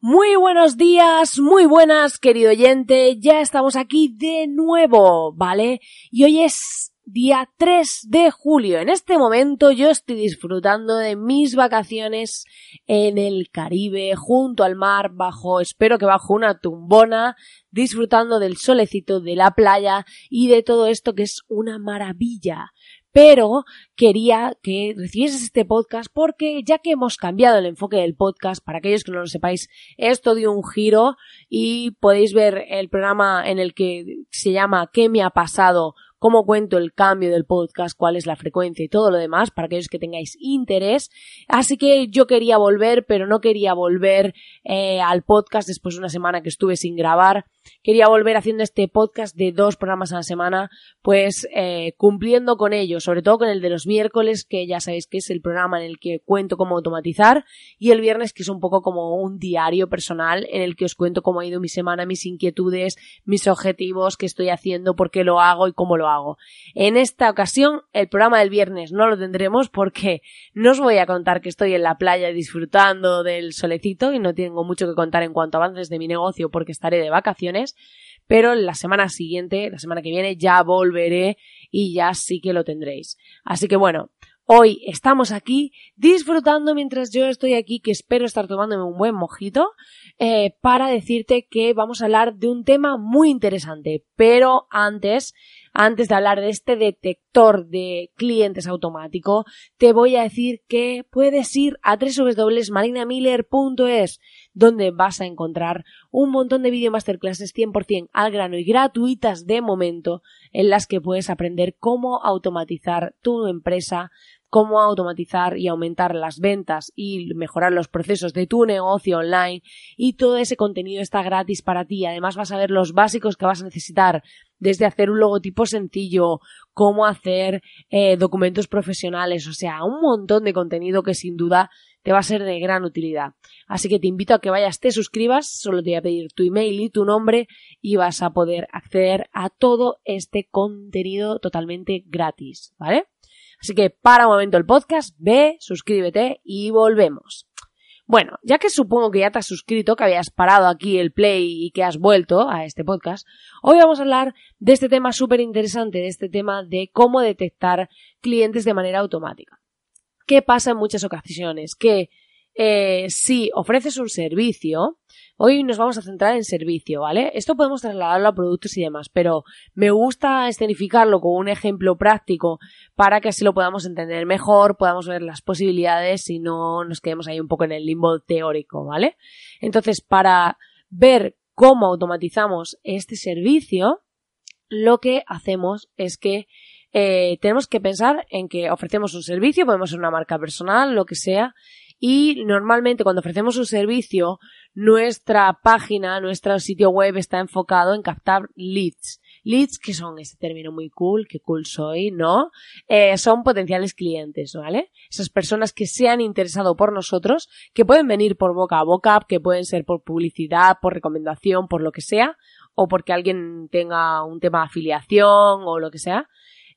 Muy buenos días, muy buenas, querido oyente. Ya estamos aquí de nuevo, ¿vale? Y hoy es día 3 de julio. En este momento yo estoy disfrutando de mis vacaciones en el Caribe, junto al mar, bajo, espero que bajo una tumbona, disfrutando del solecito de la playa y de todo esto que es una maravilla pero quería que recibieses este podcast porque ya que hemos cambiado el enfoque del podcast, para aquellos que no lo sepáis, esto dio un giro y podéis ver el programa en el que se llama ¿Qué me ha pasado? cómo cuento el cambio del podcast, cuál es la frecuencia y todo lo demás para aquellos que tengáis interés. Así que yo quería volver, pero no quería volver eh, al podcast después de una semana que estuve sin grabar. Quería volver haciendo este podcast de dos programas a la semana, pues eh, cumpliendo con ello, sobre todo con el de los miércoles, que ya sabéis que es el programa en el que cuento cómo automatizar, y el viernes, que es un poco como un diario personal en el que os cuento cómo ha ido mi semana, mis inquietudes, mis objetivos, qué estoy haciendo, por qué lo hago y cómo lo hago. En esta ocasión, el programa del viernes no lo tendremos porque no os voy a contar que estoy en la playa disfrutando del solecito y no tengo mucho que contar en cuanto a avances de mi negocio porque estaré de vacaciones, pero la semana siguiente, la semana que viene, ya volveré y ya sí que lo tendréis. Así que bueno, Hoy estamos aquí disfrutando mientras yo estoy aquí, que espero estar tomándome un buen mojito, eh, para decirte que vamos a hablar de un tema muy interesante. Pero antes antes de hablar de este detector de clientes automático, te voy a decir que puedes ir a www.marinamiller.es, donde vas a encontrar un montón de video masterclasses 100% al grano y gratuitas de momento, en las que puedes aprender cómo automatizar tu empresa cómo automatizar y aumentar las ventas y mejorar los procesos de tu negocio online y todo ese contenido está gratis para ti. Además vas a ver los básicos que vas a necesitar desde hacer un logotipo sencillo, cómo hacer eh, documentos profesionales, o sea, un montón de contenido que sin duda te va a ser de gran utilidad. Así que te invito a que vayas, te suscribas, solo te voy a pedir tu email y tu nombre y vas a poder acceder a todo este contenido totalmente gratis, ¿vale? Así que para un momento el podcast, ve, suscríbete y volvemos. Bueno, ya que supongo que ya te has suscrito, que habías parado aquí el play y que has vuelto a este podcast, hoy vamos a hablar de este tema súper interesante, de este tema de cómo detectar clientes de manera automática. ¿Qué pasa en muchas ocasiones? Que eh, si ofreces un servicio, hoy nos vamos a centrar en servicio, ¿vale? Esto podemos trasladarlo a productos y demás, pero me gusta escenificarlo con un ejemplo práctico para que así lo podamos entender mejor, podamos ver las posibilidades y no nos quedemos ahí un poco en el limbo teórico, ¿vale? Entonces, para ver cómo automatizamos este servicio, lo que hacemos es que eh, tenemos que pensar en que ofrecemos un servicio, podemos ser una marca personal, lo que sea, y normalmente cuando ofrecemos un servicio, nuestra página, nuestro sitio web está enfocado en captar leads. Leads, que son ese término muy cool, que cool soy, ¿no? Eh, son potenciales clientes, ¿vale? Esas personas que se han interesado por nosotros, que pueden venir por boca a boca, que pueden ser por publicidad, por recomendación, por lo que sea, o porque alguien tenga un tema de afiliación o lo que sea.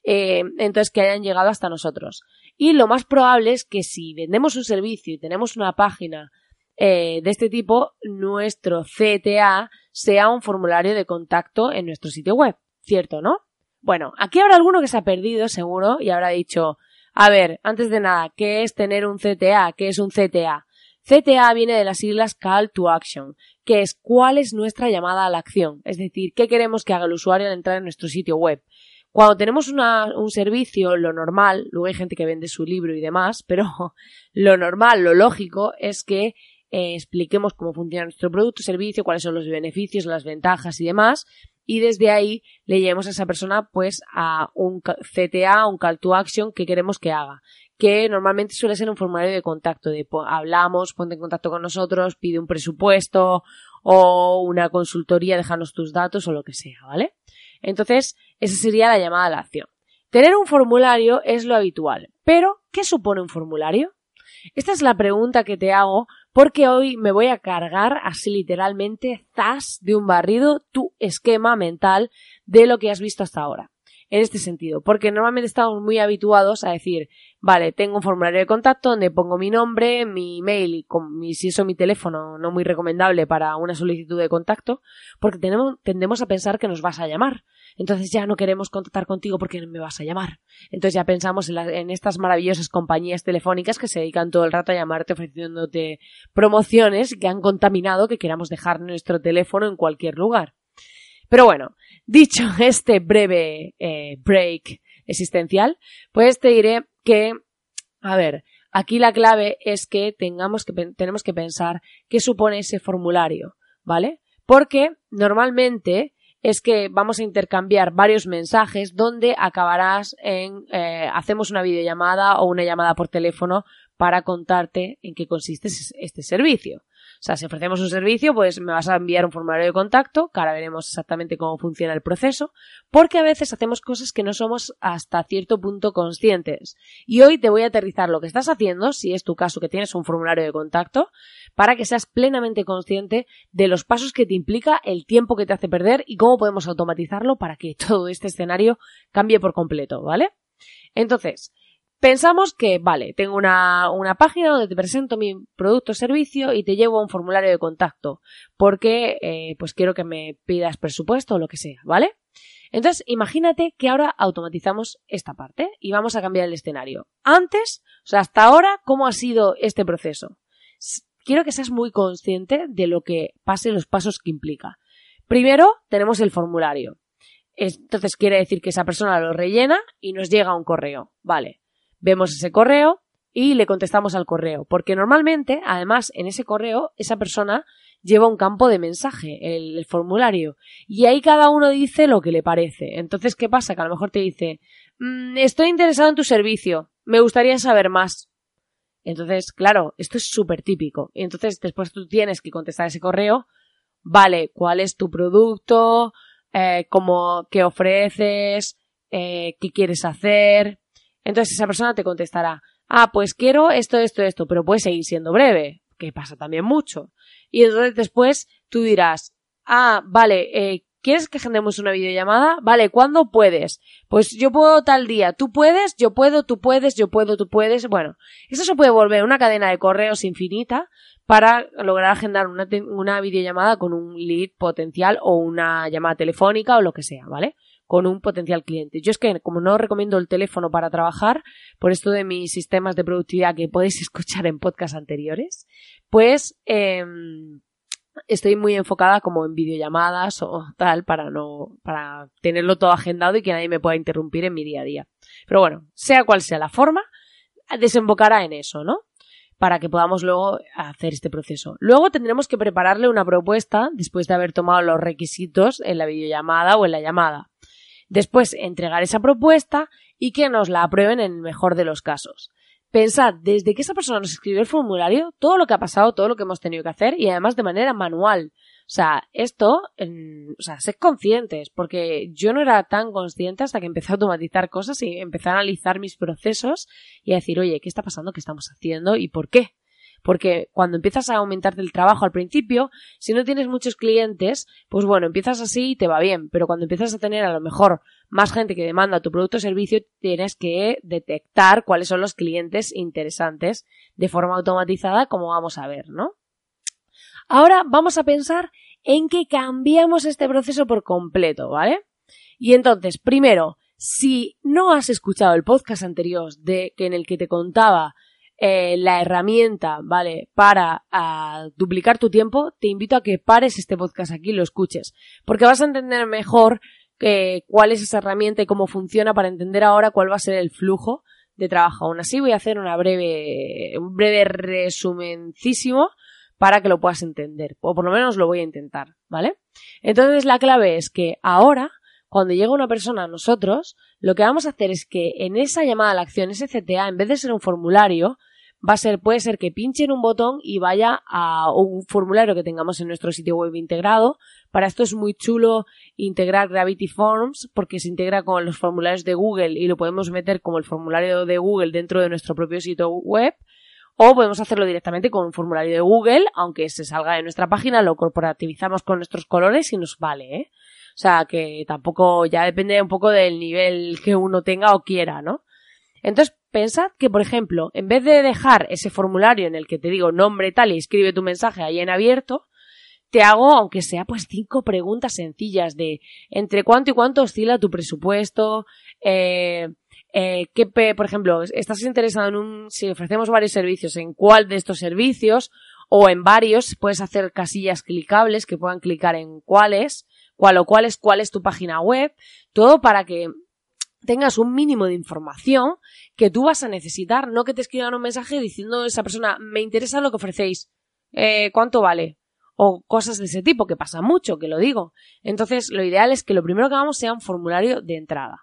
Eh, entonces que hayan llegado hasta nosotros. Y lo más probable es que si vendemos un servicio y tenemos una página eh, de este tipo, nuestro CTA sea un formulario de contacto en nuestro sitio web. ¿Cierto, no? Bueno, aquí habrá alguno que se ha perdido, seguro, y habrá dicho, a ver, antes de nada, ¿qué es tener un CTA? ¿Qué es un CTA? CTA viene de las siglas Call to Action, que es cuál es nuestra llamada a la acción, es decir, qué queremos que haga el usuario al entrar en nuestro sitio web. Cuando tenemos un servicio, lo normal, luego hay gente que vende su libro y demás, pero lo normal, lo lógico es que eh, expliquemos cómo funciona nuestro producto, servicio, cuáles son los beneficios, las ventajas y demás, y desde ahí le llevemos a esa persona pues a un CTA, un call to action que queremos que haga que normalmente suele ser un formulario de contacto, de hablamos, ponte en contacto con nosotros, pide un presupuesto o una consultoría, déjanos tus datos o lo que sea, ¿vale? Entonces, esa sería la llamada a la acción. Tener un formulario es lo habitual, pero ¿qué supone un formulario? Esta es la pregunta que te hago porque hoy me voy a cargar así literalmente, zas de un barrido, tu esquema mental de lo que has visto hasta ahora en este sentido, porque normalmente estamos muy habituados a decir, vale, tengo un formulario de contacto donde pongo mi nombre, mi email y mi, si eso mi teléfono, no muy recomendable para una solicitud de contacto, porque tenemos, tendemos a pensar que nos vas a llamar. Entonces ya no queremos contactar contigo porque me vas a llamar. Entonces ya pensamos en, en estas maravillosas compañías telefónicas que se dedican todo el rato a llamarte ofreciéndote promociones que han contaminado que queramos dejar nuestro teléfono en cualquier lugar. Pero bueno, dicho este breve eh, break existencial, pues te diré que, a ver, aquí la clave es que tengamos que, tenemos que pensar qué supone ese formulario, ¿vale? Porque normalmente es que vamos a intercambiar varios mensajes donde acabarás en eh, hacemos una videollamada o una llamada por teléfono para contarte en qué consiste este servicio. O sea, si ofrecemos un servicio, pues me vas a enviar un formulario de contacto, que ahora veremos exactamente cómo funciona el proceso, porque a veces hacemos cosas que no somos hasta cierto punto conscientes. Y hoy te voy a aterrizar lo que estás haciendo, si es tu caso que tienes un formulario de contacto, para que seas plenamente consciente de los pasos que te implica, el tiempo que te hace perder y cómo podemos automatizarlo para que todo este escenario cambie por completo, ¿vale? Entonces, Pensamos que, vale, tengo una, una página donde te presento mi producto o servicio y te llevo a un formulario de contacto porque eh, pues quiero que me pidas presupuesto o lo que sea, ¿vale? Entonces, imagínate que ahora automatizamos esta parte y vamos a cambiar el escenario. Antes, o sea, hasta ahora, ¿cómo ha sido este proceso? Quiero que seas muy consciente de lo que pase, los pasos que implica. Primero, tenemos el formulario. Entonces quiere decir que esa persona lo rellena y nos llega un correo. Vale vemos ese correo y le contestamos al correo. Porque normalmente, además, en ese correo, esa persona lleva un campo de mensaje, el, formulario, y ahí cada uno dice lo que le parece. Entonces, ¿qué pasa? Que a lo mejor te dice, mm, estoy interesado en tu servicio, me gustaría saber más. Entonces, claro, esto es súper típico. Y entonces después tú tienes que contestar ese correo, vale, ¿cuál es tu producto? Eh, ¿Cómo, qué ofreces? Eh, ¿Qué quieres hacer? Entonces esa persona te contestará, ah, pues quiero esto, esto, esto, pero puede seguir siendo breve, que pasa también mucho. Y entonces después tú dirás, ah, vale, eh, ¿quieres que agendemos una videollamada? Vale, ¿cuándo puedes? Pues yo puedo tal día, tú puedes, yo puedo, tú puedes, yo puedo, tú puedes. Bueno, eso se puede volver una cadena de correos infinita para lograr agendar una, una videollamada con un lead potencial o una llamada telefónica o lo que sea, ¿vale? Con un potencial cliente. Yo es que como no recomiendo el teléfono para trabajar, por esto de mis sistemas de productividad que podéis escuchar en podcast anteriores, pues em, estoy muy enfocada como en videollamadas o tal para no para tenerlo todo agendado y que nadie me pueda interrumpir en mi día a día. Pero bueno, sea cual sea la forma, desembocará en eso, ¿no? para que podamos luego hacer este proceso. Luego tendremos que prepararle una propuesta después de haber tomado los requisitos en la videollamada o en la llamada. Después, entregar esa propuesta y que nos la aprueben en el mejor de los casos. Pensad, desde que esa persona nos escribió el formulario, todo lo que ha pasado, todo lo que hemos tenido que hacer y además de manera manual. O sea, esto, o sea, sed conscientes, porque yo no era tan consciente hasta que empecé a automatizar cosas y empecé a analizar mis procesos y a decir, oye, ¿qué está pasando? ¿Qué estamos haciendo? ¿Y por qué? Porque cuando empiezas a aumentarte el trabajo al principio, si no tienes muchos clientes, pues bueno, empiezas así y te va bien. Pero cuando empiezas a tener a lo mejor más gente que demanda tu producto o servicio, tienes que detectar cuáles son los clientes interesantes de forma automatizada, como vamos a ver, ¿no? Ahora vamos a pensar en que cambiamos este proceso por completo, ¿vale? Y entonces, primero, si no has escuchado el podcast anterior de que en el que te contaba eh, la herramienta, ¿vale? Para ah, duplicar tu tiempo, te invito a que pares este podcast aquí y lo escuches, porque vas a entender mejor eh, cuál es esa herramienta y cómo funciona para entender ahora cuál va a ser el flujo de trabajo. Aún así voy a hacer una breve, un breve resumencísimo para que lo puedas entender, o por lo menos lo voy a intentar, ¿vale? Entonces la clave es que ahora, cuando llega una persona a nosotros, lo que vamos a hacer es que en esa llamada a la acción, ese CTA, en vez de ser un formulario, va a ser, puede ser que pinche en un botón y vaya a un formulario que tengamos en nuestro sitio web integrado. Para esto es muy chulo integrar Gravity Forms porque se integra con los formularios de Google y lo podemos meter como el formulario de Google dentro de nuestro propio sitio web. O podemos hacerlo directamente con un formulario de Google, aunque se salga de nuestra página, lo corporativizamos con nuestros colores y nos vale, ¿eh? O sea, que tampoco, ya depende un poco del nivel que uno tenga o quiera, ¿no? Entonces, pensad que, por ejemplo, en vez de dejar ese formulario en el que te digo nombre tal y escribe tu mensaje ahí en abierto, te hago, aunque sea pues cinco preguntas sencillas de entre cuánto y cuánto oscila tu presupuesto, eh, eh, por ejemplo, estás interesado en un, si ofrecemos varios servicios, en cuál de estos servicios o en varios, puedes hacer casillas clicables que puedan clicar en cuáles, cuál o cuál es, cuál es tu página web, todo para que tengas un mínimo de información que tú vas a necesitar, no que te escriban un mensaje diciendo a esa persona, me interesa lo que ofrecéis, eh, ¿cuánto vale? O cosas de ese tipo, que pasa mucho, que lo digo. Entonces, lo ideal es que lo primero que hagamos sea un formulario de entrada.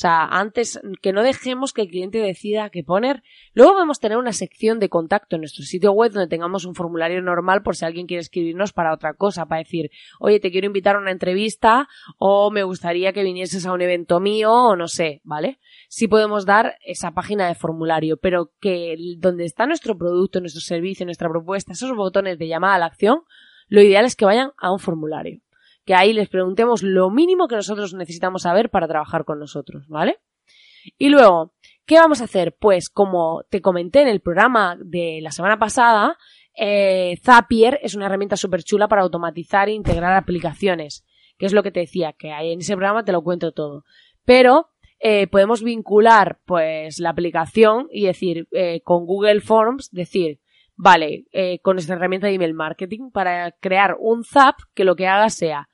Sea, antes que no dejemos que el cliente decida qué poner. Luego vamos a tener una sección de contacto en nuestro sitio web donde tengamos un formulario normal por si alguien quiere escribirnos para otra cosa, para decir, oye, te quiero invitar a una entrevista o me gustaría que vinieses a un evento mío o no sé, ¿vale? Sí podemos dar esa página de formulario, pero que donde está nuestro producto, nuestro servicio, nuestra propuesta, esos botones de llamada a la acción, lo ideal es que vayan a un formulario que ahí les preguntemos lo mínimo que nosotros necesitamos saber para trabajar con nosotros, ¿vale? Y luego, ¿qué vamos a hacer? Pues como te comenté en el programa de la semana pasada, eh, Zapier es una herramienta súper chula para automatizar e integrar aplicaciones, que es lo que te decía, que ahí en ese programa te lo cuento todo. Pero eh, podemos vincular pues la aplicación y decir eh, con Google Forms, decir, vale, con esta herramienta de email marketing para crear un Zap que lo que haga sea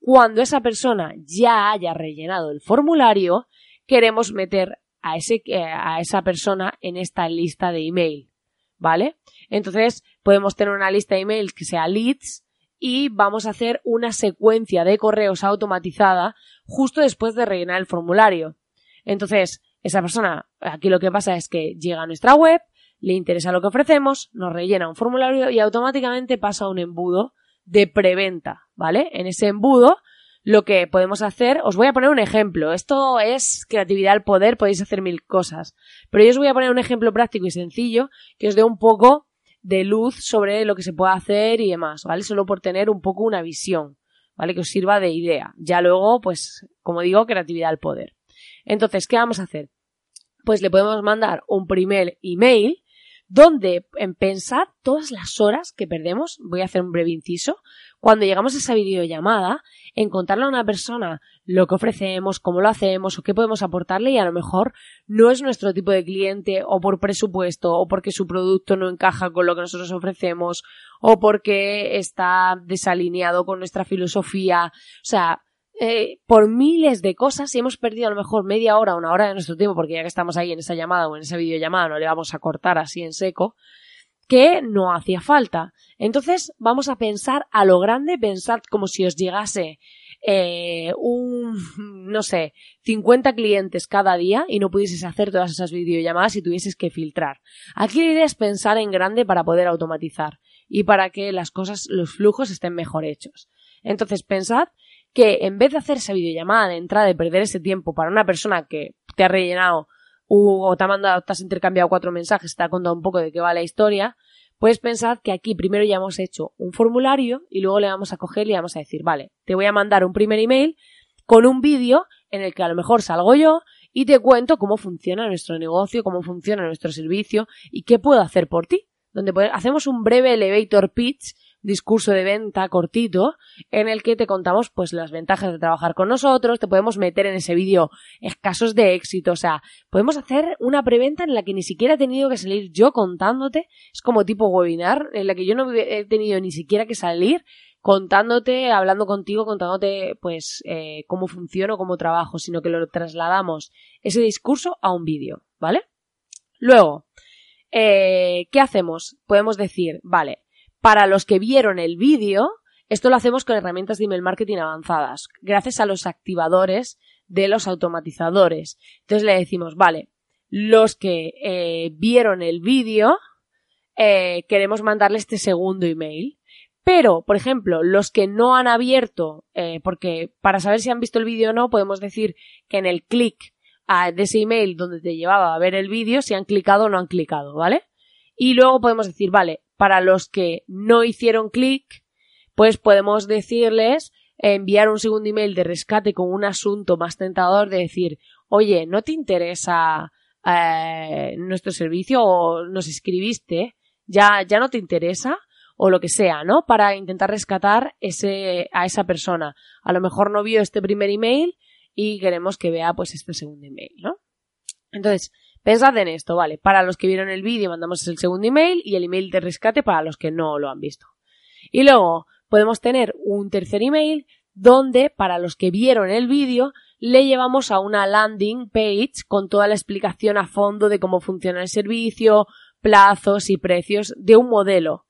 cuando esa persona ya haya rellenado el formulario, queremos meter a, ese, eh, a esa persona en esta lista de email. ¿Vale? Entonces, podemos tener una lista de emails que sea leads y vamos a hacer una secuencia de correos automatizada justo después de rellenar el formulario. Entonces, esa persona, aquí lo que pasa es que llega a nuestra web, le interesa lo que ofrecemos, nos rellena un formulario y automáticamente pasa a un embudo de preventa, ¿vale? En ese embudo lo que podemos hacer, os voy a poner un ejemplo. Esto es creatividad al poder, podéis hacer mil cosas. Pero yo os voy a poner un ejemplo práctico y sencillo que os dé un poco de luz sobre lo que se puede hacer y demás, ¿vale? Solo por tener un poco una visión, ¿vale? Que os sirva de idea. Ya luego, pues, como digo, creatividad al poder. Entonces, ¿qué vamos a hacer? Pues le podemos mandar un primer email donde en pensar todas las horas que perdemos, voy a hacer un breve inciso, cuando llegamos a esa videollamada, en contarle a una persona lo que ofrecemos, cómo lo hacemos o qué podemos aportarle y a lo mejor no es nuestro tipo de cliente o por presupuesto o porque su producto no encaja con lo que nosotros ofrecemos o porque está desalineado con nuestra filosofía. O sea, eh, por miles de cosas y hemos perdido a lo mejor media hora, una hora de nuestro tiempo, porque ya que estamos ahí en esa llamada o en esa videollamada no le vamos a cortar así en seco, que no hacía falta. Entonces vamos a pensar a lo grande, pensar como si os llegase eh, un, no sé, 50 clientes cada día y no pudieses hacer todas esas videollamadas y tuvieses que filtrar. Aquí la idea es pensar en grande para poder automatizar y para que las cosas, los flujos estén mejor hechos. Entonces pensad que en vez de hacer esa videollamada de entrada y perder ese tiempo para una persona que te ha rellenado o te ha mandado, te has intercambiado cuatro mensajes, te ha contado un poco de qué va la historia, puedes pensar que aquí primero ya hemos hecho un formulario y luego le vamos a coger y le vamos a decir, vale, te voy a mandar un primer email con un vídeo en el que a lo mejor salgo yo y te cuento cómo funciona nuestro negocio, cómo funciona nuestro servicio y qué puedo hacer por ti. Donde hacemos un breve elevator pitch discurso de venta cortito en el que te contamos pues las ventajas de trabajar con nosotros, te podemos meter en ese vídeo casos de éxito, o sea, podemos hacer una preventa en la que ni siquiera he tenido que salir yo contándote, es como tipo webinar, en la que yo no he tenido ni siquiera que salir contándote, hablando contigo, contándote pues eh, cómo funciono, cómo trabajo, sino que lo trasladamos ese discurso a un vídeo, ¿vale? Luego, eh, ¿qué hacemos? Podemos decir, vale, Para los que vieron el vídeo, esto lo hacemos con herramientas de email marketing avanzadas, gracias a los activadores de los automatizadores. Entonces le decimos, vale, los que eh, vieron el vídeo, eh, queremos mandarle este segundo email. Pero, por ejemplo, los que no han abierto, eh, porque para saber si han visto el vídeo o no, podemos decir que en el clic de ese email donde te llevaba a ver el vídeo, si han clicado o no han clicado, ¿vale? Y luego podemos decir, vale, para los que no hicieron clic, pues podemos decirles enviar un segundo email de rescate con un asunto más tentador de decir, oye, ¿no te interesa eh, nuestro servicio o nos escribiste? ¿Ya, ya no te interesa? o lo que sea, ¿no? Para intentar rescatar ese, a esa persona. A lo mejor no vio este primer email y queremos que vea pues este segundo email, ¿no? Entonces, pensad en esto, ¿vale? Para los que vieron el vídeo mandamos el segundo email y el email de rescate para los que no lo han visto. Y luego podemos tener un tercer email donde para los que vieron el vídeo le llevamos a una landing page con toda la explicación a fondo de cómo funciona el servicio, plazos y precios de un modelo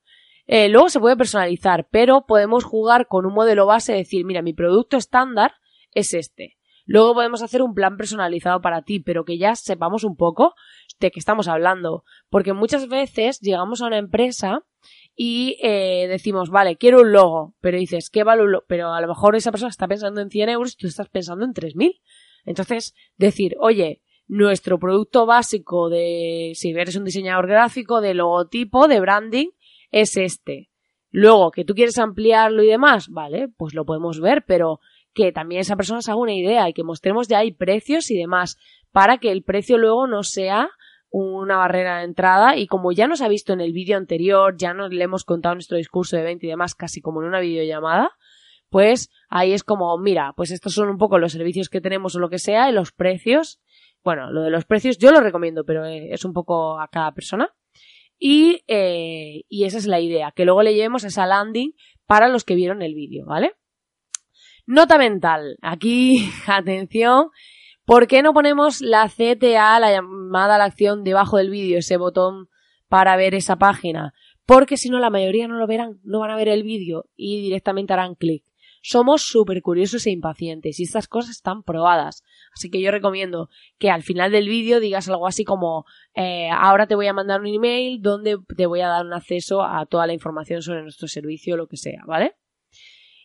eh, luego se puede personalizar, pero podemos jugar con un modelo base decir, mira, mi producto estándar es este. Luego podemos hacer un plan personalizado para ti, pero que ya sepamos un poco de qué estamos hablando. Porque muchas veces llegamos a una empresa y eh, decimos, vale, quiero un logo, pero dices, ¿qué vale un logo? Pero a lo mejor esa persona está pensando en 100 euros y tú estás pensando en 3.000. Entonces, decir, oye, nuestro producto básico de, si eres un diseñador gráfico, de logotipo, de branding, es este. Luego, que tú quieres ampliarlo y demás, vale, pues lo podemos ver, pero que también esa persona se haga una idea y que mostremos ya hay precios y demás, para que el precio luego no sea una barrera de entrada y como ya nos ha visto en el vídeo anterior, ya nos le hemos contado nuestro discurso de venta y demás casi como en una videollamada, pues ahí es como, mira, pues estos son un poco los servicios que tenemos o lo que sea y los precios. Bueno, lo de los precios yo lo recomiendo, pero eh, es un poco a cada persona. Y, eh, y esa es la idea, que luego le llevemos esa landing para los que vieron el vídeo, ¿vale? Nota mental. Aquí, atención. ¿Por qué no ponemos la CTA, la llamada a la acción, debajo del vídeo, ese botón para ver esa página? Porque si no, la mayoría no lo verán, no van a ver el vídeo y directamente harán clic. Somos súper curiosos e impacientes y estas cosas están probadas. Así que yo recomiendo que al final del vídeo digas algo así como eh, ahora te voy a mandar un email donde te voy a dar un acceso a toda la información sobre nuestro servicio o lo que sea, ¿vale?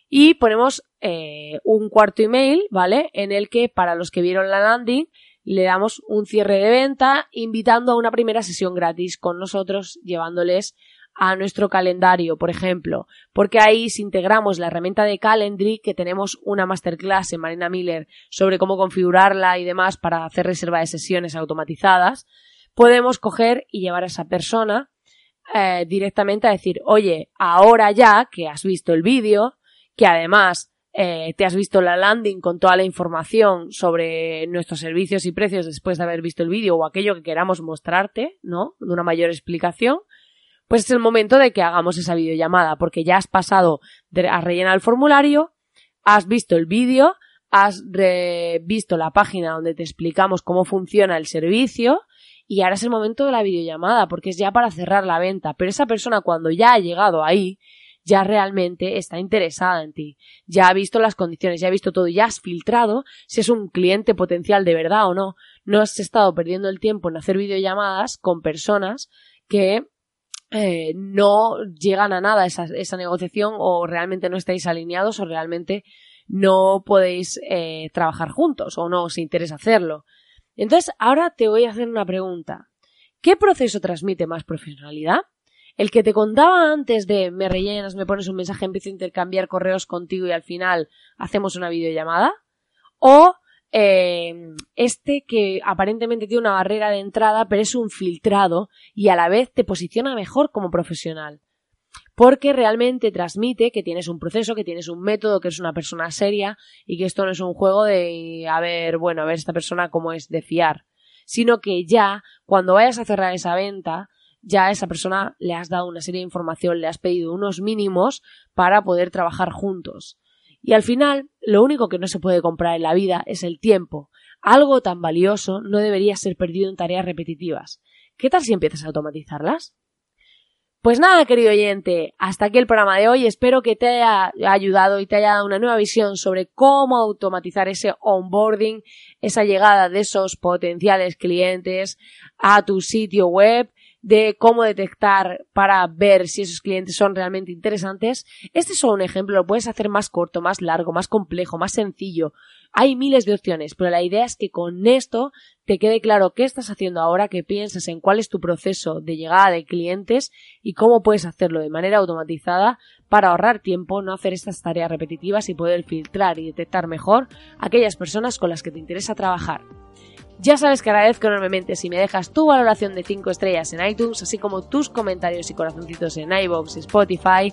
Y ponemos eh, un cuarto email, ¿vale? En el que para los que vieron la landing le damos un cierre de venta invitando a una primera sesión gratis con nosotros llevándoles a nuestro calendario, por ejemplo, porque ahí si integramos la herramienta de Calendly, que tenemos una masterclass en Marina Miller sobre cómo configurarla y demás para hacer reserva de sesiones automatizadas, podemos coger y llevar a esa persona eh, directamente a decir, oye, ahora ya que has visto el vídeo, que además eh, te has visto la landing con toda la información sobre nuestros servicios y precios después de haber visto el vídeo o aquello que queramos mostrarte, ¿no? De una mayor explicación, pues es el momento de que hagamos esa videollamada, porque ya has pasado a rellenar el formulario, has visto el vídeo, has visto la página donde te explicamos cómo funciona el servicio y ahora es el momento de la videollamada, porque es ya para cerrar la venta. Pero esa persona cuando ya ha llegado ahí, ya realmente está interesada en ti, ya ha visto las condiciones, ya ha visto todo, ya has filtrado si es un cliente potencial de verdad o no. No has estado perdiendo el tiempo en hacer videollamadas con personas que eh, no llegan a nada esa, esa, negociación o realmente no estáis alineados o realmente no podéis eh, trabajar juntos o no os interesa hacerlo. Entonces, ahora te voy a hacer una pregunta. ¿Qué proceso transmite más profesionalidad? ¿El que te contaba antes de me rellenas, me pones un mensaje, empiezo a intercambiar correos contigo y al final hacemos una videollamada? ¿O eh, este que aparentemente tiene una barrera de entrada, pero es un filtrado y a la vez te posiciona mejor como profesional. Porque realmente transmite que tienes un proceso, que tienes un método, que eres una persona seria y que esto no es un juego de a ver, bueno, a ver esta persona cómo es de fiar. Sino que ya, cuando vayas a cerrar esa venta, ya a esa persona le has dado una serie de información, le has pedido unos mínimos para poder trabajar juntos. Y al final, lo único que no se puede comprar en la vida es el tiempo. Algo tan valioso no debería ser perdido en tareas repetitivas. ¿Qué tal si empiezas a automatizarlas? Pues nada, querido oyente, hasta aquí el programa de hoy. Espero que te haya ayudado y te haya dado una nueva visión sobre cómo automatizar ese onboarding, esa llegada de esos potenciales clientes a tu sitio web de cómo detectar para ver si esos clientes son realmente interesantes. Este es solo un ejemplo, lo puedes hacer más corto, más largo, más complejo, más sencillo. Hay miles de opciones, pero la idea es que con esto te quede claro qué estás haciendo ahora, que pienses en cuál es tu proceso de llegada de clientes y cómo puedes hacerlo de manera automatizada para ahorrar tiempo, no hacer estas tareas repetitivas y poder filtrar y detectar mejor aquellas personas con las que te interesa trabajar. Ya sabes que agradezco enormemente si me dejas tu valoración de 5 estrellas en iTunes, así como tus comentarios y corazoncitos en iVoox Spotify.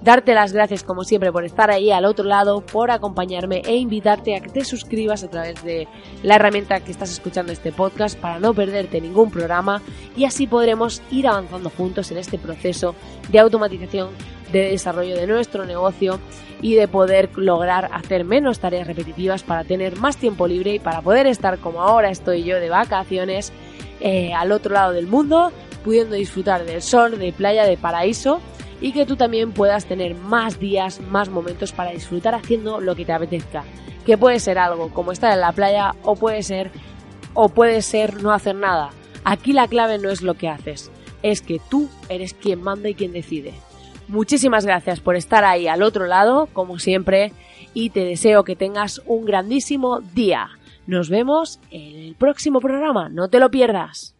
Darte las gracias como siempre por estar ahí al otro lado, por acompañarme e invitarte a que te suscribas a través de la herramienta que estás escuchando este podcast para no perderte ningún programa y así podremos ir avanzando juntos en este proceso de automatización de desarrollo de nuestro negocio y de poder lograr hacer menos tareas repetitivas para tener más tiempo libre y para poder estar como ahora estoy yo de vacaciones eh, al otro lado del mundo, pudiendo disfrutar del sol, de playa, de paraíso y que tú también puedas tener más días, más momentos para disfrutar haciendo lo que te apetezca. Que puede ser algo como estar en la playa o puede ser o puede ser no hacer nada. Aquí la clave no es lo que haces, es que tú eres quien manda y quien decide. Muchísimas gracias por estar ahí al otro lado, como siempre, y te deseo que tengas un grandísimo día. Nos vemos en el próximo programa, no te lo pierdas.